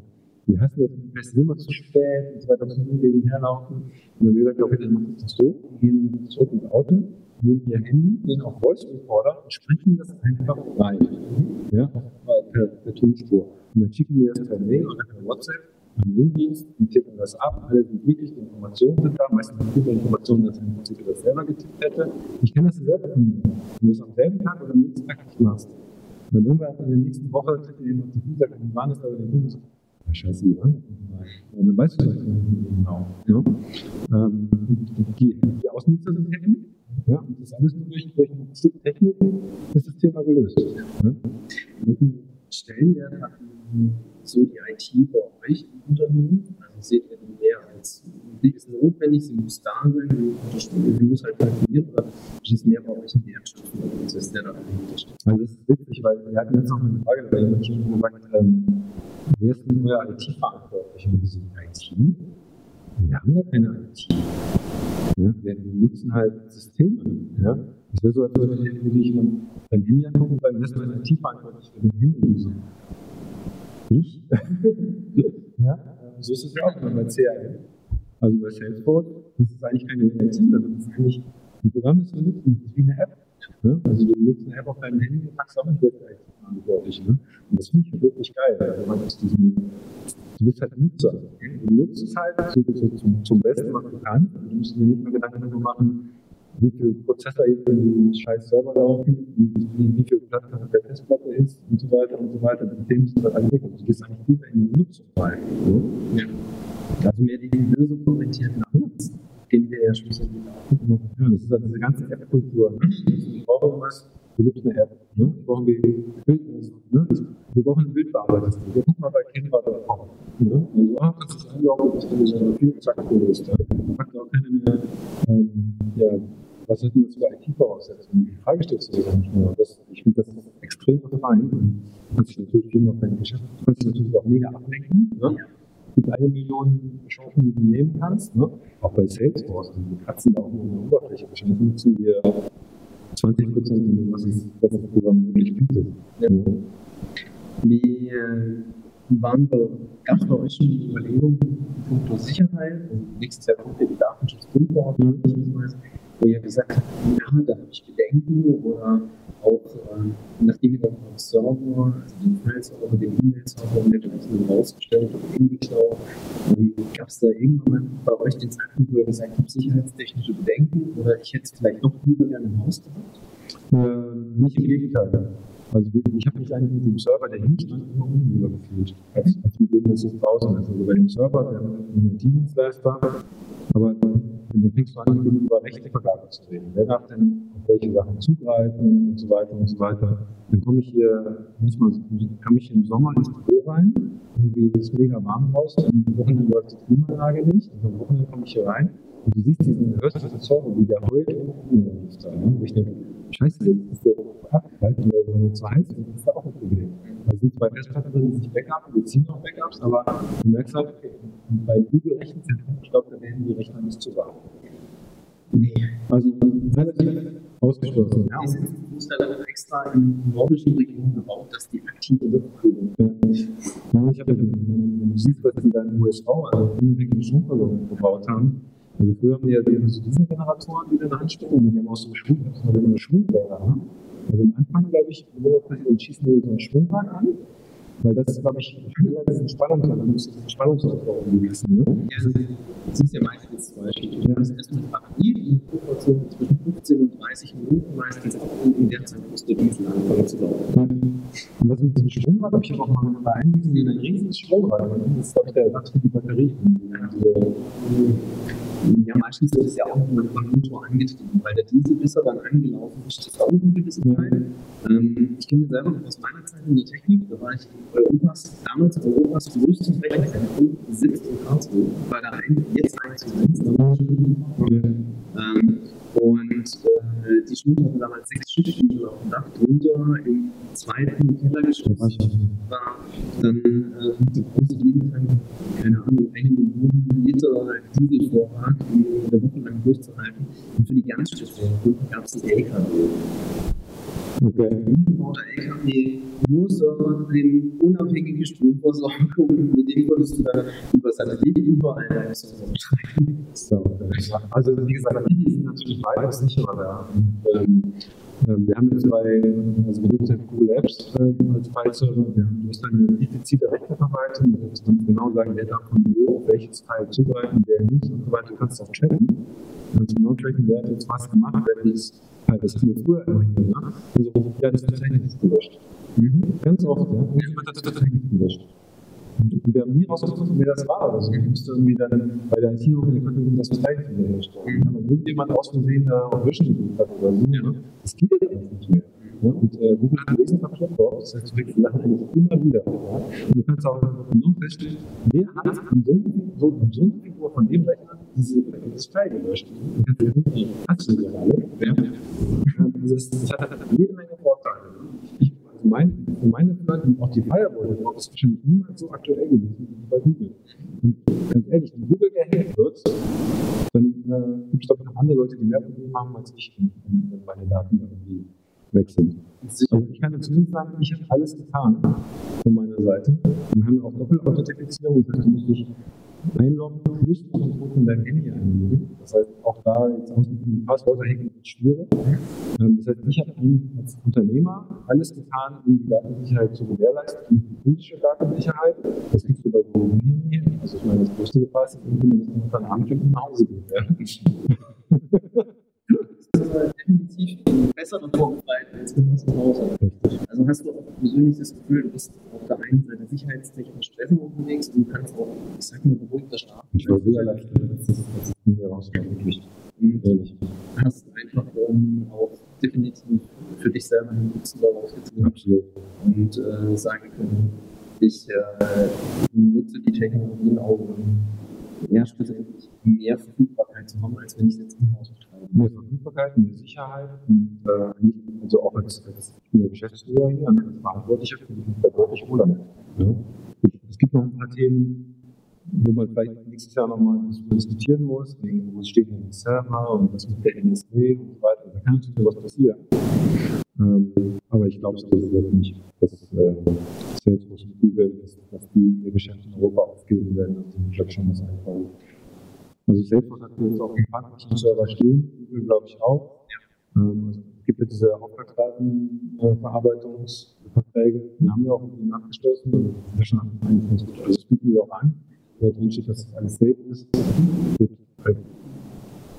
Die hassen das, wir sind immer zu spät und so weiter, müssen irgendwie herlaufen. Und dann haben wir gesagt, okay, dann machen wir das so, gehen zurück ins Auto, nehmen ihr Handy, gehen auf Voice Recorder und sprechen das einfach rein. Ja, per, per Tonspur. Und dann schicken wir das per Mail oder per WhatsApp an den Dienst, die tippen das ab, alle sind wirklich, die Informationen sind da, meistens viele Informationen, dass ein Computer das selber getippt hätte. Ich kann das selber tun. Wenn du das am selben Tag oder am nächsten Tag nicht machst. Dann irgendwann in der nächsten Woche tritt dir jemand zu sagt, wie war das aber der Kunde so, ja, scheiße, ja. Dann weißt du das genau. Ja? Ähm, die, die Außennutzer sind happy. Ja, und das alles nur durch, durch ein Stück Technik ist das Thema gelöst. Ja? Welchen Stellenwert hat so die IT bei euch im Unternehmen? Also seht ihr die mehr als, die ist notwendig, sie muss da sein, sie muss halt funktionieren, oder ist es mehr bei euch ein Wertschöpfungsprozess, der da dahinter steht? Also das ist witzig, weil wir hatten jetzt noch eine Frage, weil jemand schon gesagt ähm, wer ist denn euer IT-Verantwortliche? Und wir sind IT? Wir haben ja keine IT. Ja, wir nutzen halt Systeme. Ja? Das wäre so, als würde ich beim Handy angucken und sagen, wer ist mein IT-Verantwortlich für den Handy? Ich? ja, so ist es ja auch bei CRM. Also bei Salesforce, das ist eigentlich keine IT, das ist eigentlich ein Programm, das wir nutzen, das ist wie eine App. Ja? Also du nutzt eine App auf deinem Handy und sagst auch nicht, der IT-Verantwortlich. Ne? Und das finde ich wirklich geil, also man aus diesem Du bist halt Nutzer. Du nutzt es halt zum, zum Besten, was du kannst. Du musst dir nicht mehr Gedanken darüber machen, wie viel Prozessor jetzt in den scheiß Server laufen, wie, wie viel Platz auf der Festplatte ist und so weiter und so weiter. Die Themen sind halt alle weg. du gehst eigentlich lieber in die Nutzung rein. Ja. Also mehr die lösungsorientierten Ansatz, den wir ja schlussendlich auch. Das ist halt diese ganze App-Kultur. Ich brauche irgendwas, hier gibt es eine App. Ne? Ich brauche Bild, ne? Wir brauchen ein Bildbearbeiter. Wir gucken mal bei Canva.com. Ne? Also, ah, kannst du das einloggen, das ist dann viel zack gelöst. Ja? Macht auch keine mehr. Ähm, ja, was sind das für IT-Voraussetzungen? Die Frage stellst du dir gar nicht mehr. Das, ich finde, das ist extrem. Du kannst dich natürlich viel auf dein Geschäft, du kannst dich natürlich auch mega ablenken. Ne? Es gibt eine Million Chancen, die du nehmen kannst. Ne? Auch bei Salesforce, also die kratzen da auch nur in der Oberfläche. Wahrscheinlich nutzen wir 20 Prozent, was, das Programm wirklich bietet. Ja. Wie waren gab es bei euch schon die Überlegung, Punkt Sicherheit, also nächstes Jahr kommt ja die Datenschutzgrundverordnung beispielsweise, wo ihr gesagt habt, ja, da habe ich Bedenken oder auch äh, nachdem ihr dann auf Server, also den File-Server, den E-Mail-Server und dergleichen rausgestellt habt, in die Cloud, ähm, gab es da irgendwann bei euch den Zeitpunkt, wo ihr gesagt habt, sicherheitstechnische Bedenken oder ich hätte es vielleicht noch lieber gerne im Haus gehabt? Äh, nicht im Gegenteil. Also ich habe mich eigentlich mit dem Server, der hinstand, immer unwohler gefühlt, als, als mit dem, was jetzt draußen ist. Also bei dem Server, der ein Dienstleister, aber dann fängst du an, über Rechtevergabe zu reden. Wer darf denn auf welche Sachen zugreifen und so weiter und so weiter. Dann komme ich hier, manchmal kann ich im Sommer ins Büro rein, irgendwie ist es mega warm draußen, am Wochenende läuft die Klimaanlage nicht, und am Wochenende komme ich hier rein und du siehst diesen, hörst diesen Server, wie der heult und ne? ich denke, scheiße, das ist der abgehalten, weil wenn zu heiß ist, ist das auch ein Problem. Da sind zwei Festplatten drin, die sich backupen, die ziehen auch Backups, aber du merkst halt, okay, bei Google Rechenzentrum, ich glaube, da werden die Rechner nicht zu sagen. Nee. Also relativ ausgeschlossen. Ja, die sind dann extra in nordischen Regionen gebaut, dass die aktive Luftführung. Ja, ich habe, wenn du siehst, was die da in den USA, also unabhängige Stromversorgung gebaut haben, also früher haben die ja so diese Generatoren, die dann anstecken, und die haben auch so Schwung, also Schwungräder. Ne? Also am Anfang, glaube ich, und schießen wir so einen Schwungrad an weil das glaube ich, schneller diesen Spannungsaufbau Spannungsaufbau wissen. Ne? Ja, das ist ja meistens Beispiel. Du hast erstmal eine Batterie, die Pufferzone zwischen 15 und 30 Minuten meistens auch in der Zeit muss der Diesel anfangen zu laufen. Und was mit diesem Schwungrad, habe ich auch mal bei einem gesehen, ein riesiges Schwungrad. Das ist, glaube ich, der Ersatz für die Batterie. Ja, meistens wird es ja auch mit einem Motor angetrieben, weil der Diesel, bis er dann angelaufen ist, das dauert eine gewisse Zeit. Ähm, ich kenne selber noch aus meiner Zeit in der Technik, da war ich in Europas, damals Europas größtes Rechenzentrum, sitzt in Karlsruhe, weil da ein, jetzt sitzt. Ähm, und äh, die Schule hatte damals sechs Schiffstiefel auf dem Dach drunter, im zweiten Kellergeschoss war dann äh, der große Dieseltank, keine Ahnung, eine Million Liter Dieselvorrat, um eine Woche lang durchzuhalten. Und für die ganz speziellen gab es das LKW. Okay. LKW, nur Server drin, unabhängige Stromversorgung, mit dem konntest du dann über Satellit überall deine Server betreiben. So, also wie gesagt, die sind natürlich weitaus sicherer da. Ähm, ähm, wir haben jetzt bei, also wir nutzen Google Apps äh, als File-Server, wir haben du eine diffizile Rechnerverwaltung, du kannst genau sagen, wer darf von wo auf welches File zugreifen, wer nicht und so weiter, du kannst auch tracken. Du kannst genau tracken, wer hat jetzt was gemacht, wer ist halt, das hatten wir früher immer hier, ne? Also, ja, das ist tatsächlich nicht gelöscht. Mhm. Ganz oft, ja. Wird das tatsächlich gelöscht. Und wir haben nie rausgefunden, wer das war. Also ich musste irgendwie dann bei der IT noch das Verteidigen wiederherstellen. Mhm. Wenn irgendjemand aus Versehen da auf Löschen gedrückt hat oder so, ne? das geht ja nicht mehr. Ja, und äh, Google hat Wesentlicher Plattform, das heißt, die Sachen eigentlich immer wieder. Ja? Und du kannst auch genau feststellen, wer hat am so, am Figur von dem Rechner diese, dieses Teil gelöscht. Und kannst du die du ja alle. Ja? Das, hat jede Menge Vorteile. Ich, also mein, für meine Gedanken, auch die Firewall, das ist wahrscheinlich niemals so aktuell gewesen wie bei Google. Und ganz ehrlich, wenn Google gehackt wird, dann äh, gibt es doch noch andere Leute, die mehr Probleme haben als ich, wenn meine Daten irgendwie weg sind. Ich kann zumindest sagen, ich habe alles getan von meiner Seite. Wir haben auch Doppelauthentifizierung, das heißt, du musst dich einloggen, plus noch ein Code deinem Handy einloggen. Das heißt, auch da jetzt die Passwörter hängen ist schwierig. Ähm, das heißt, ich habe als Unternehmer alles getan, um die Datensicherheit zu gewährleisten, die physische Datensicherheit. Das kriegst du bei so hier. Also ich meine, das größte Gefahr ist, wenn du unter einem Abend nach Hause gehen. Ja. definitiv besser vorbereitet als wenn man zu Hause Also hast du auch persönlich das Gefühl, du bist auf der einen Seite sicherheitstechnisch besser unterwegs und du kannst auch, ich sag mal, beruhigter schlafen. Ich war sehr erleichtert, dass das mir rauskommt, wirklich. Ehrlich. Du hast einfach um, auch definitiv für dich selber einen Nutzen daraus gezogen. Absolut. Und äh, sagen können, ich äh, nutze die Technologien auch, um ja, schlussendlich mehr Verfügbarkeit zu haben, als wenn ich es jetzt im Haus. Mehr Verfügbarkeit, mehr Sicherheit und äh, also auch als, als Geschäftsführer hier, als Verantwortlicher fühle ich mich da deutlich wohler mit. Ja. Es gibt noch ein paar Themen, wo man vielleicht nächstes Jahr nochmal diskutieren muss, wegen, wo steht denn der Server und was mit der NSA und so weiter. Da kann natürlich was passieren. Ähm, aber ich glaube, es wird nicht, dass äh, Salesforce und Google, dass, dass die ihr Geschäft in Europa aufgeben werden. Also ich glaube schon was einfallen. Also Salesforce hat jetzt auch einen praktischen Server stehen, Google glaube ich auch. Ähm, also es gibt ja diese Auftragsdatenverarbeitungsverträge, die haben wir auch abgeschlossen. Also das also das bieten wir auch an. Da drin steht, dass das alles safe ist. Gut,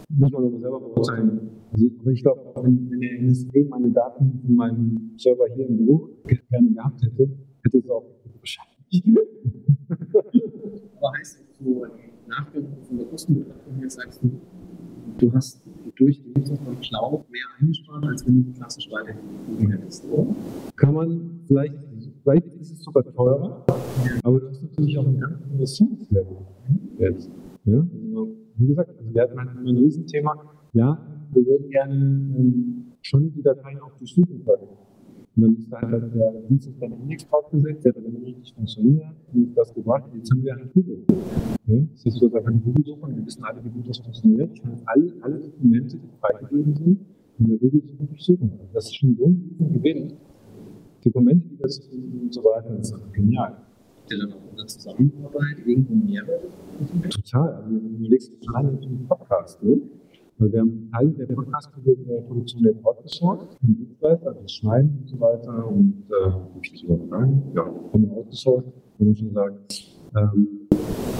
muss man aber selber beurteilen. Also, aber ich glaube, wenn, wenn der NSA meine Daten von meinem Server hier im Büro gerne gehabt hätte, hätte es auch wahrscheinlich. aber heißt das so, Nachgang von der Kostenbetrachtung her sagst du, du hast durch die Nutzung von Cloud mehr eingespart, als wenn du klassisch weiterhin hättest, oder? Kann man vielleicht, vielleicht ist es sogar teurer, aber du hast natürlich auch ein ganz anderes Service-Level. Jetzt. Ja? Also, wie gesagt, also wir hatten ein Riesenthema. Ja, wir würden gerne ähm, schon die Dateien auch durchsuchen können. Und dann ist da halt der Dienst dann Index draufgesetzt, der hat dann richtig funktioniert und das gebracht. Jetzt haben wir halt Google. Ja, das ist so, da kann Google-Suche wir wissen alle, wie gut das funktioniert. Alle, alle Dokumente, die freigegeben sind, in der Google-Suche durchsuchen. Das ist schon so ein Gewinn. Dokumente, die das und so weiter, das ist genial. Habt ihr dann auch in der Zusammenarbeit irgendwo Mehrwert? Total. Also, du überlegst, alleine mit dem Podcast, ne? Weil wir haben Teile der Podcast-Produktion outgesourced, den Dienstleister, also das Schneiden und so weiter und äh, ja, haben wir outgesourced, wo man schon sagt, ähm,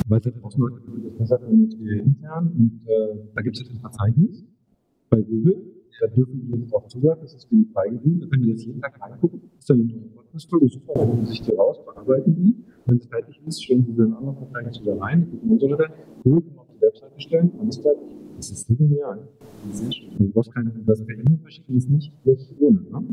weil es halt draußen Leute gibt, das besser können als wir intern und äh, da gibt es jetzt ein Verzeichnis bei Google, da dürfen die jetzt drauf zugreifen, das ist denen freigegeben, da können die jetzt jeden Tag reingucken, ist dann eine neue Podcast-Folge, super, dann holen sich die raus, bearbeiten die, wenn es fertig ist, stellen sie dann anderen Verzeichnis wieder rein, gucken und so weiter, Google kann auf die Webseite stellen, alles fertig. Das ist so genial. Sehr schön. Also, was kann das per E-Mail verschicken, ist nicht schlecht ohne. Ne?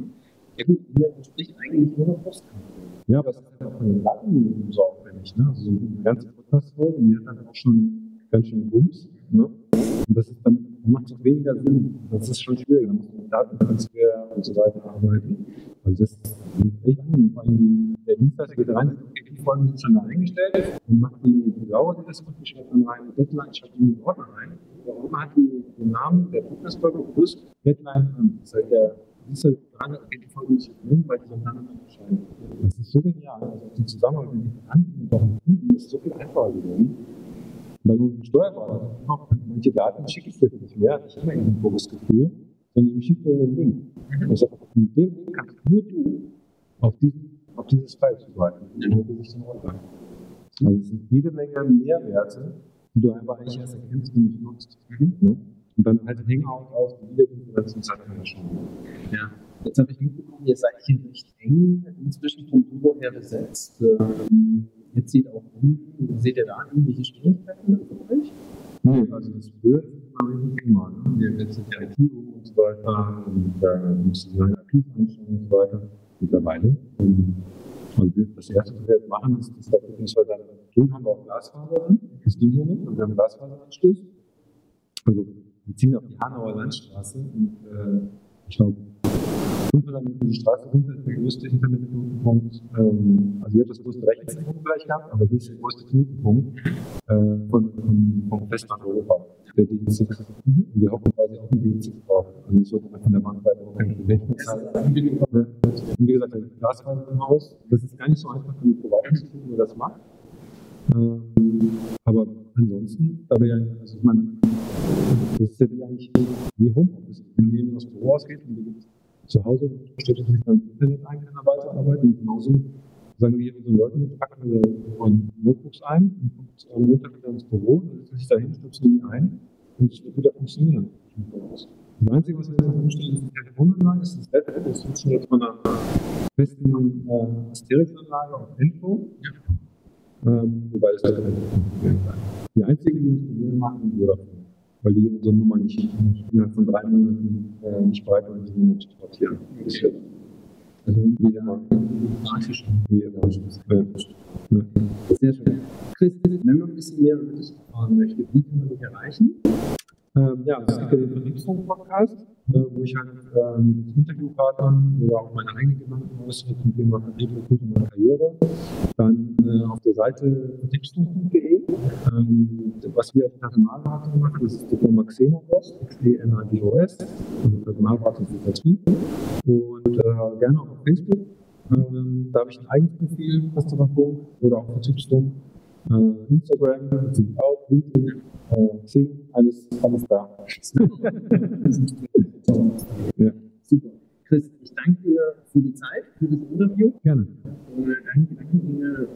Ja gut, ihr entspricht eigentlich nur noch Postkarte. Ja, aber es ist halt auch von den Daten so aufwendig. Ne? Also so eine ganze Podcast-Folge, die hat dann auch schon ganz schön Bums. Ne? Und das ist dann, macht es auch weniger Sinn. Das ist schon schwierig. Da muss man mit Datentransfer und so weiter arbeiten. Also das ist echt angenehm. Der Dienstleister geht rein, die Folgen sind schon da eingestellt und macht die, Dauer, die das die schreibt dann rein, Deadline, schreibt die in den Ordner rein. Ordner hat die, den Namen der Podcast-Folge plus Deadline an. Das der Dienstleister dran, okay, die Folge ich nehmen, weil die dann entscheiden. Das ist so genial. Also die Zusammenarbeit mit den und auch Kunden ist so viel einfacher geworden. Weil du einen Steuerberater manche Daten schicke ich dir nicht mehr, ich habe immer irgendwo das Gefühl, sondern ich schicke dir einen Link. Also mit dem Link kannst nur du auf, diesen, auf dieses File zugreifen. Nur du sich den runter. Also es sind jede Menge Mehrwerte, die du einfach eigentlich erst erkennst und nicht nutzt. Ne? Und dann halt Hangout aus, die Videokonferenzen, Zeit kann man schon. Ja. Jetzt habe ich mitbekommen, ihr seid hier recht eng inzwischen vom Büro her besetzt. Ähm, jetzt sieht auch unten, seht ihr da irgendwelche Schwierigkeiten für euch? Nee, also das früher war Thema. Ne? Wir sind ja IT und so weiter und da mussten wir aktiv anschauen und so weiter. Mittlerweile. Also das erste, was wir jetzt machen, ist, dass wir wir dann tun, haben wir auch Glasfaser drin. Das ging hier nicht. Und wir haben Glasfaseranschluss. Also wir ziehen auf die Hanauer Landstraße und äh, ich glaube, 500 Meter die Straße runter ist der größte Internetknotenpunkt. Ähm, also ihr habt das größte Rechenzentrum gleich gehabt, aber das ist der größte Knotenpunkt äh, von, von, vom Festland Europa, der D6. Mhm. Wir hoffen quasi auf den D6 drauf. Also es wird von der Bandbreite auch keine Gedächtnis. Und wie gesagt, das Glasfaser im Haus, das ist gar nicht so einfach für die Provider zu finden, wer das macht. Ähm, aber ansonsten, da wir ja, also ich meine, das ist ja eigentlich wie Homeoffice. Wenn jemand aus dem Büro ausgeht und zu Hause, stellt sich dann Internet ein, kann er weiterarbeiten. Genauso sagen wir unseren Leuten, wir packen wir Notebooks ein und kommt am Montag wieder ins Büro, dann setzt sich da hin, stöpseln die ein und es wird wieder funktionieren. Das Einzige, was wir jetzt umstellen, ist die Telefonanlage, das ist das Bett, das nutzen wir jetzt von einer festen äh, Asterix-Anlage auf Info. Ähm, wobei es halt die einzigen, die uns Probleme machen, sind Vodafone. Weil die unsere Nummer nicht innerhalb von drei Monaten äh, nicht bereit waren, diese Nummer zu portieren. Also wie Ja. Sehr schön. Chris, wenn man ein bisschen mehr über dich erfahren möchte, wie kann man dich erreichen? Ähm, ja, es gibt ja den Vertriebsfunk-Podcast, äh, wo ich halt äh, mit Interviewpartnern oder auch meine eigenen Gedanken äußere zum Thema Vertrieb, Recruiting und Karriere. Dann äh, auf der Seite vertriebsfunk.de, ähm, was wir als Personalberatung machen, das ist die Firma Xenagos, X-E-N-A-D-O-S, also Personalberatung für Vertrieb. Und äh, gerne auch auf Facebook. Ähm, da habe ich ein eigenes Profil, Customer Funk oder auch Vertriebsfunk. Äh, Instagram, auch, LinkedIn, äh, Xing, alles, alles da. ja. Super. Chris, ich danke dir für die Zeit, für das Interview. Gerne. Und äh, danke, danke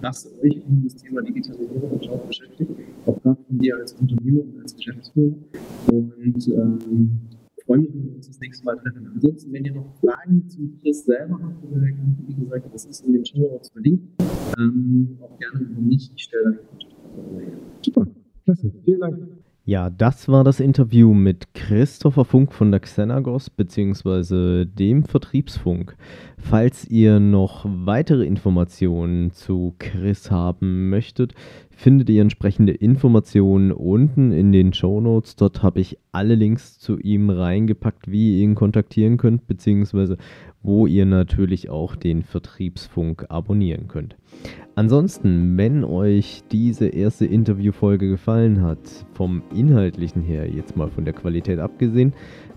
dass euch um das Thema Digitalisierung und Job beschäftigt, auch von dir als Unternehmer und als Geschäftsführer. Und ähm, freue mich, wenn wir uns das nächste Mal treffen. Ansonsten, wenn ihr noch Fragen zum Chris selber habt, oder wie gesagt, das ist in den Show Notes verlinkt, ähm, auch gerne über mich. Ich stelle dann. Super, klasse, vielen Dank. Ja, das war das Interview mit Christopher Funk von der Xenagos bzw. dem Vertriebsfunk. Falls ihr noch weitere Informationen zu Chris haben möchtet, findet ihr entsprechende Informationen unten in den Show Notes. Dort habe ich alle Links zu ihm reingepackt, wie ihr ihn kontaktieren könnt, beziehungsweise wo ihr natürlich auch den Vertriebsfunk abonnieren könnt. Ansonsten, wenn euch diese erste Interviewfolge gefallen hat, vom inhaltlichen her, jetzt mal von der Qualität abgesehen,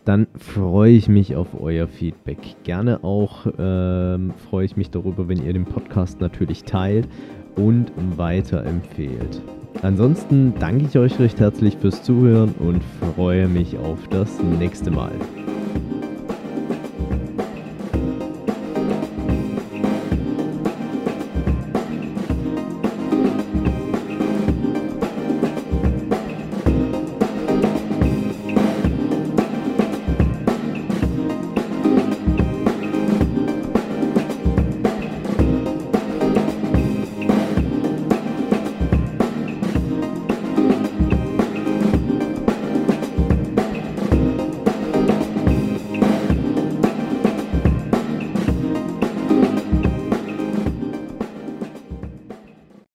dann freue ich mich auf euer Feedback. Gerne auch ähm, freue ich mich darüber, wenn ihr den Podcast natürlich teilt und weiterempfehlt. Ansonsten danke ich euch recht herzlich fürs Zuhören und freue mich auf das nächste Mal.